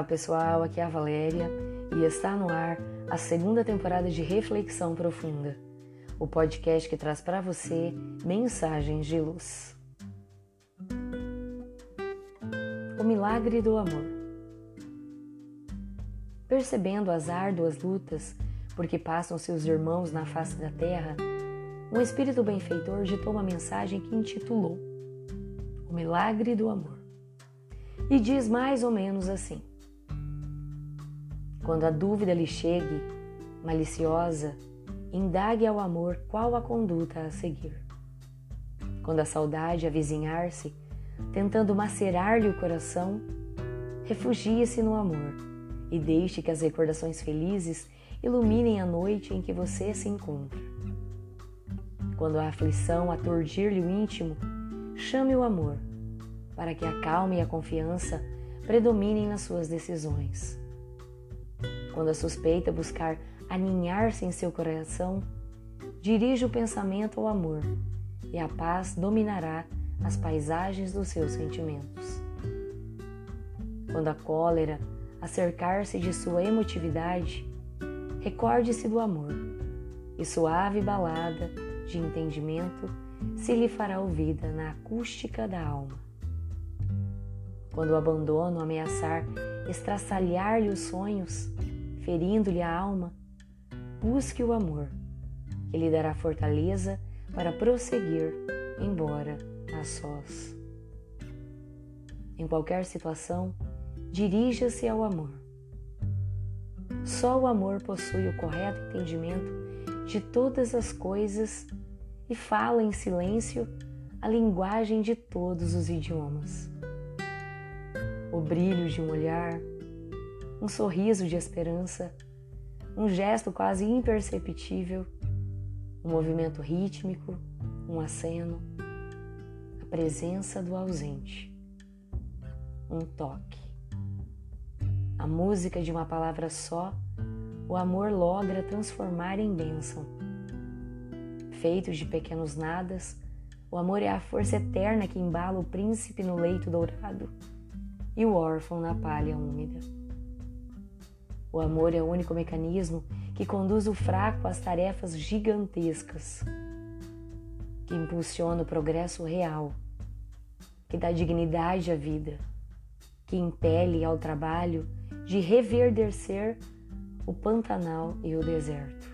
Olá pessoal, aqui é a Valéria e está no ar a segunda temporada de Reflexão Profunda, o podcast que traz para você mensagens de luz. O milagre do amor. Percebendo as árduas lutas por que passam seus irmãos na face da terra, um espírito benfeitor ditou uma mensagem que intitulou O Milagre do Amor e diz mais ou menos assim: Quando a dúvida lhe chegue, maliciosa, indague ao amor qual a conduta a seguir. Quando a saudade avizinhar-se, tentando macerar-lhe o coração, refugie-se no amor e deixe que as recordações felizes iluminem a noite em que você se encontra. Quando a aflição aturdir-lhe o íntimo, chame o amor para que a calma e a confiança predominem nas suas decisões. Quando a suspeita buscar aninhar-se em seu coração, dirija o pensamento ao amor e a paz dominará as paisagens dos seus sentimentos. Quando a cólera acercar-se de sua emotividade, recorde-se do amor e suave balada de entendimento se lhe fará ouvida na acústica da alma. Quando o abandono ameaçar estraçalhar-lhe os sonhos, ferindo-lhe a alma, busque o amor, que lhe dará fortaleza para prosseguir, embora a sós. Em qualquer situação, dirija-se ao amor. Só o amor possui o correto entendimento de todas as coisas e fala em silêncio a linguagem de todos os idiomas o brilho de um olhar, um sorriso de esperança, um gesto quase imperceptível, um movimento rítmico, um aceno, a presença do ausente, um toque. A música de uma palavra só, o amor logra transformar em bênção. Feito de pequenos nadas, o amor é a força eterna que embala o príncipe no leito dourado e o órfão na palha úmida. O amor é o único mecanismo que conduz o fraco às tarefas gigantescas, que impulsiona o progresso real, que dá dignidade à vida, que impele ao trabalho de reverdecer o Pantanal e o deserto,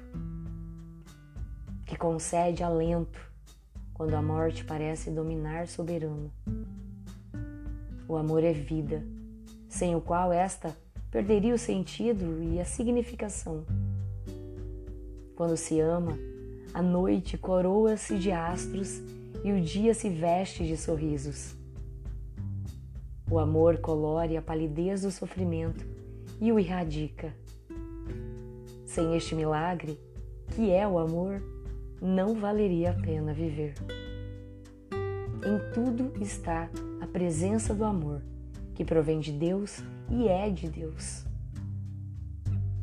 que concede alento quando a morte parece dominar soberano. O amor é vida, sem o qual esta perderia o sentido e a significação. Quando se ama, a noite coroa-se de astros e o dia se veste de sorrisos. O amor colore a palidez do sofrimento e o irradica. Sem este milagre, que é o amor, não valeria a pena viver. Em tudo está a presença do amor, que provém de Deus e é de Deus.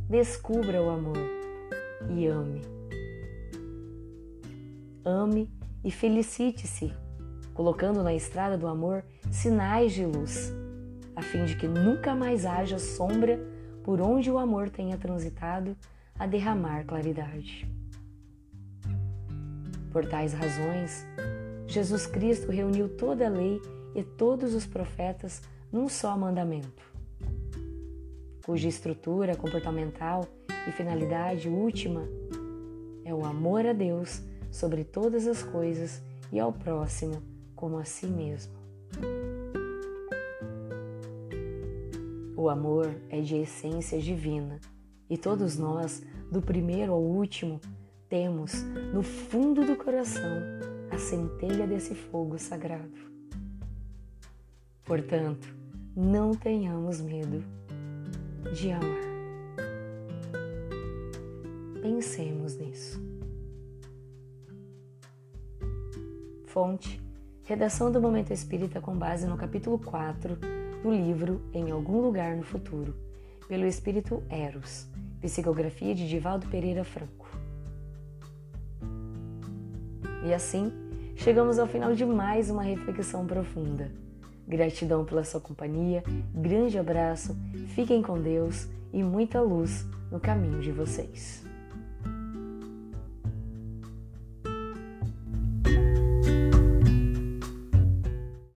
Descubra o amor e ame. Ame e felicite-se, colocando na estrada do amor sinais de luz, a fim de que nunca mais haja sombra por onde o amor tenha transitado a derramar claridade. Por tais razões, Jesus Cristo reuniu toda a lei e todos os profetas num só mandamento, cuja estrutura comportamental e finalidade última é o amor a Deus sobre todas as coisas e ao próximo como a si mesmo. O amor é de essência divina e todos nós, do primeiro ao último, temos no fundo do coração a centelha desse fogo sagrado. Portanto, não tenhamos medo de amar. Pensemos nisso. Fonte: Redação do Momento Espírita com base no capítulo 4 do livro Em Algum Lugar no Futuro, pelo Espírito Eros, psicografia de Divaldo Pereira Franco. E assim, chegamos ao final de mais uma reflexão profunda. Gratidão pela sua companhia, grande abraço, fiquem com Deus e muita luz no caminho de vocês.